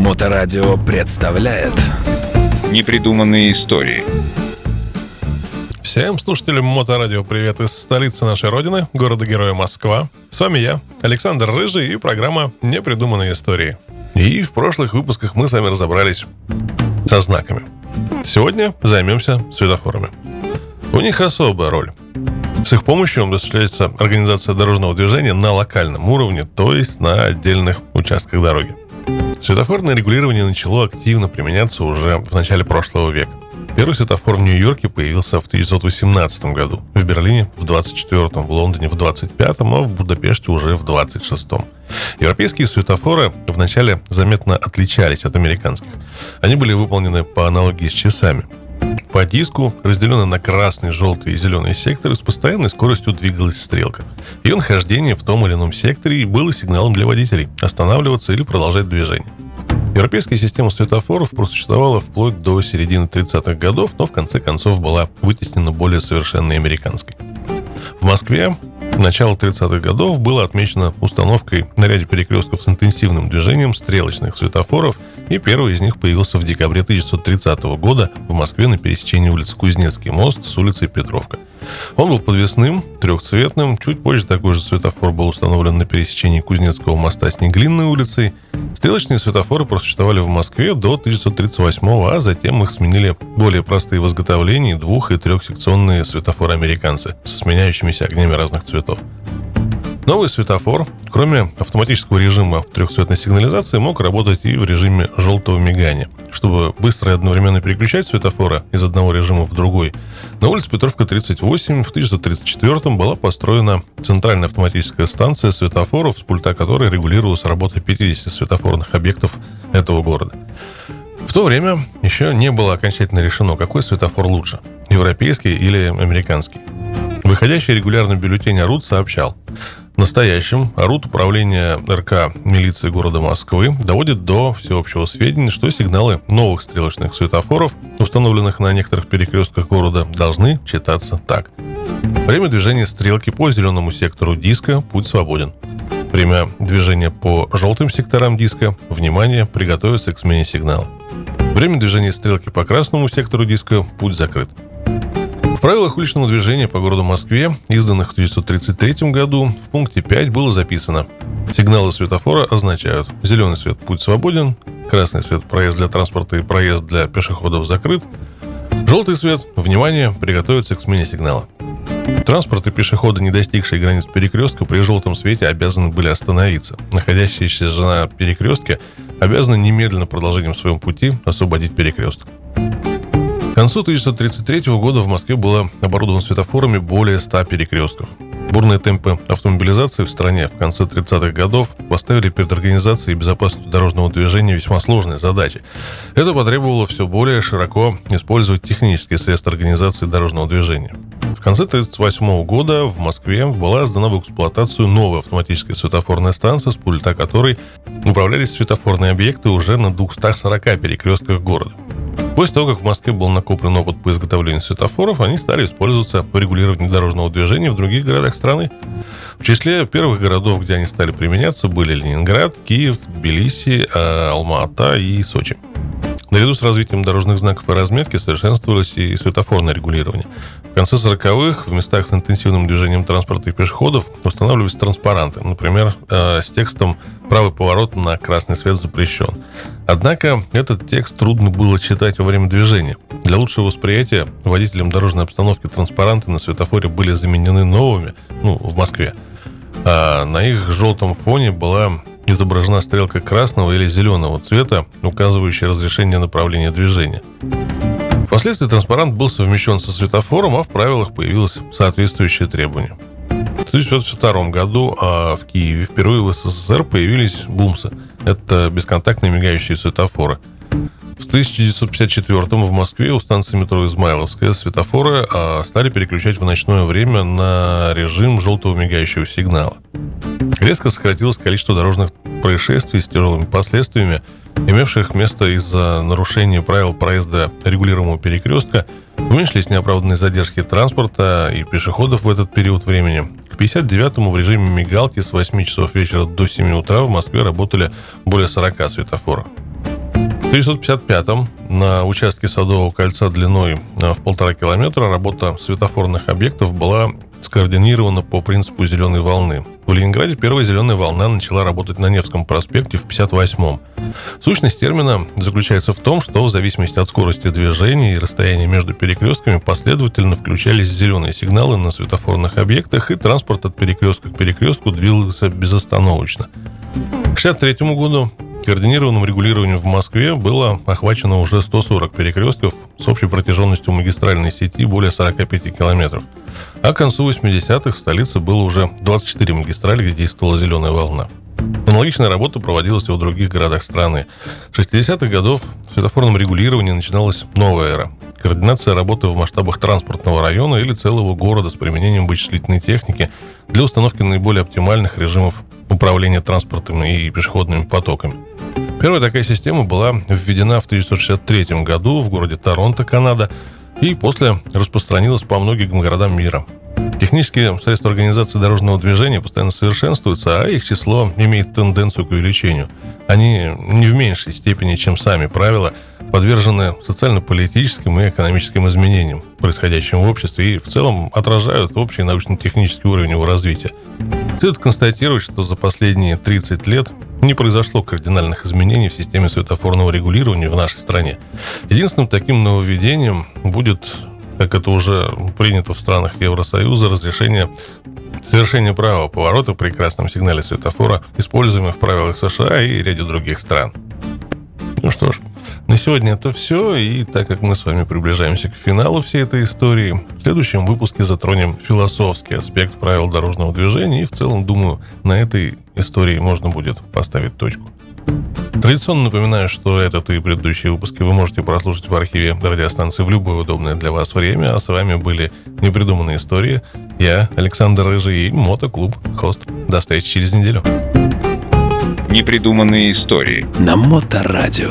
Моторадио представляет Непридуманные истории Всем слушателям Моторадио привет из столицы нашей родины, города-героя Москва. С вами я, Александр Рыжий и программа «Непридуманные истории». И в прошлых выпусках мы с вами разобрались со знаками. Сегодня займемся светофорами. У них особая роль. С их помощью осуществляется организация дорожного движения на локальном уровне, то есть на отдельных участках дороги. Светофорное регулирование начало активно применяться уже в начале прошлого века. Первый светофор в Нью-Йорке появился в 1918 году, в Берлине в 24-м, в Лондоне в 25-м, а в Будапеште уже в 26-м. Европейские светофоры вначале заметно отличались от американских. Они были выполнены по аналогии с часами – по диску, разделенной на красный, желтый и зеленый секторы, с постоянной скоростью двигалась стрелка. Ее нахождение в том или ином секторе было сигналом для водителей останавливаться или продолжать движение. Европейская система светофоров просуществовала вплоть до середины 30-х годов, но в конце концов была вытеснена более совершенной американской. В Москве Начало 30-х годов было отмечено установкой на ряде перекрестков с интенсивным движением стрелочных светофоров, и первый из них появился в декабре 1930 года в Москве на пересечении улицы Кузнецкий мост с улицей Петровка – он был подвесным, трехцветным. Чуть позже такой же светофор был установлен на пересечении Кузнецкого моста с Неглинной улицей. Стрелочные светофоры просуществовали в Москве до 1938 а затем их сменили более простые в изготовлении двух- и трехсекционные светофоры-американцы со сменяющимися огнями разных цветов. Новый светофор, кроме автоматического режима трехцветной сигнализации, мог работать и в режиме желтого мигания. Чтобы быстро и одновременно переключать светофоры из одного режима в другой, на улице Петровка 38 в 1934 была построена центральная автоматическая станция светофоров, с пульта которой регулировалась работа 50 светофорных объектов этого города. В то время еще не было окончательно решено, какой светофор лучше – европейский или американский. Выходящий регулярно бюллетень АРУД сообщал, настоящем РУТ управления РК милиции города Москвы доводит до всеобщего сведения, что сигналы новых стрелочных светофоров, установленных на некоторых перекрестках города, должны читаться так. Время движения стрелки по зеленому сектору диска «Путь свободен». Время движения по желтым секторам диска «Внимание! Приготовиться к смене сигнала». Время движения стрелки по красному сектору диска «Путь закрыт». В правилах уличного движения по городу Москве, изданных в 1933 году, в пункте 5 было записано Сигналы светофора означают зеленый свет – путь свободен, красный свет – проезд для транспорта и проезд для пешеходов закрыт, желтый свет – внимание, приготовиться к смене сигнала. Транспорт и пешеходы, не достигшие границ перекрестка, при желтом свете обязаны были остановиться. Находящиеся на перекрестке обязаны немедленно продолжением своем пути освободить перекресток концу 1933 года в Москве было оборудовано светофорами более 100 перекрестков. Бурные темпы автомобилизации в стране в конце 30-х годов поставили перед организацией безопасности дорожного движения весьма сложные задачи. Это потребовало все более широко использовать технические средства организации дорожного движения. В конце 1938 года в Москве была сдана в эксплуатацию новая автоматическая светофорная станция, с пульта которой управлялись светофорные объекты уже на 240 перекрестках города. После того, как в Москве был накоплен опыт по изготовлению светофоров, они стали использоваться по регулированию дорожного движения в других городах страны. В числе первых городов, где они стали применяться, были Ленинград, Киев, Тбилиси, э, Алма-Ата и Сочи. Наряду с развитием дорожных знаков и разметки совершенствовалось и светофорное регулирование. В конце 40-х в местах с интенсивным движением транспорта и пешеходов устанавливались транспаранты, например, э, с текстом «Правый поворот на красный свет запрещен». Однако этот текст трудно было читать во время движения. Для лучшего восприятия водителям дорожной обстановки транспаранты на светофоре были заменены новыми, ну, в Москве. А на их желтом фоне была изображена стрелка красного или зеленого цвета, указывающая разрешение направления движения. Впоследствии транспарант был совмещен со светофором, а в правилах появилось соответствующее требование. В 1902 году а в Киеве впервые в СССР появились бумсы. Это бесконтактные мигающие светофоры. В 1954 в Москве у станции метро Измайловская светофоры а, стали переключать в ночное время на режим желтого мигающего сигнала. Резко сократилось количество дорожных происшествий с тяжелыми последствиями, имевших место из-за нарушения правил проезда регулируемого перекрестка, уменьшились неоправданные задержки транспорта и пешеходов в этот период времени. К 59-му в режиме мигалки с 8 часов вечера до 7 утра в Москве работали более 40 светофоров. В 1955-м на участке Садового кольца длиной э, в полтора километра работа светофорных объектов была скоординирована по принципу зеленой волны. В Ленинграде первая зеленая волна начала работать на Невском проспекте в 58-м. Сущность термина заключается в том, что в зависимости от скорости движения и расстояния между перекрестками последовательно включались зеленые сигналы на светофорных объектах, и транспорт от перекрестка к перекрестку двигался безостановочно. К 1963 году Координированным регулированием в Москве было охвачено уже 140 перекрестков с общей протяженностью магистральной сети более 45 километров. А к концу 80-х в столице было уже 24 магистрали, где действовала зеленая волна. Аналогичная работа проводилась и в других городах страны. С 60-х годов в светофорном регулировании начиналась новая эра. Координация работы в масштабах транспортного района или целого города с применением вычислительной техники для установки наиболее оптимальных режимов управления транспортом и пешеходными потоками. Первая такая система была введена в 1963 году в городе Торонто, Канада, и после распространилась по многим городам мира. Технические средства организации дорожного движения постоянно совершенствуются, а их число имеет тенденцию к увеличению. Они не в меньшей степени, чем сами правила, подвержены социально-политическим и экономическим изменениям, происходящим в обществе, и в целом отражают общий научно-технический уровень его развития. Следует констатировать, что за последние 30 лет не произошло кардинальных изменений в системе светофорного регулирования в нашей стране. Единственным таким нововведением будет, как это уже принято в странах Евросоюза, разрешение совершения правого поворота при красном сигнале светофора, используемый в правилах США и ряде других стран. Ну что ж, на сегодня это все, и так как мы с вами приближаемся к финалу всей этой истории, в следующем выпуске затронем философский аспект правил дорожного движения, и в целом, думаю, на этой истории можно будет поставить точку. Традиционно напоминаю, что этот и предыдущие выпуски вы можете прослушать в архиве радиостанции в любое удобное для вас время, а с вами были «Непридуманные истории», я, Александр Рыжий и Мотоклуб Хост. До встречи через неделю. Непридуманные истории. На Моторадио.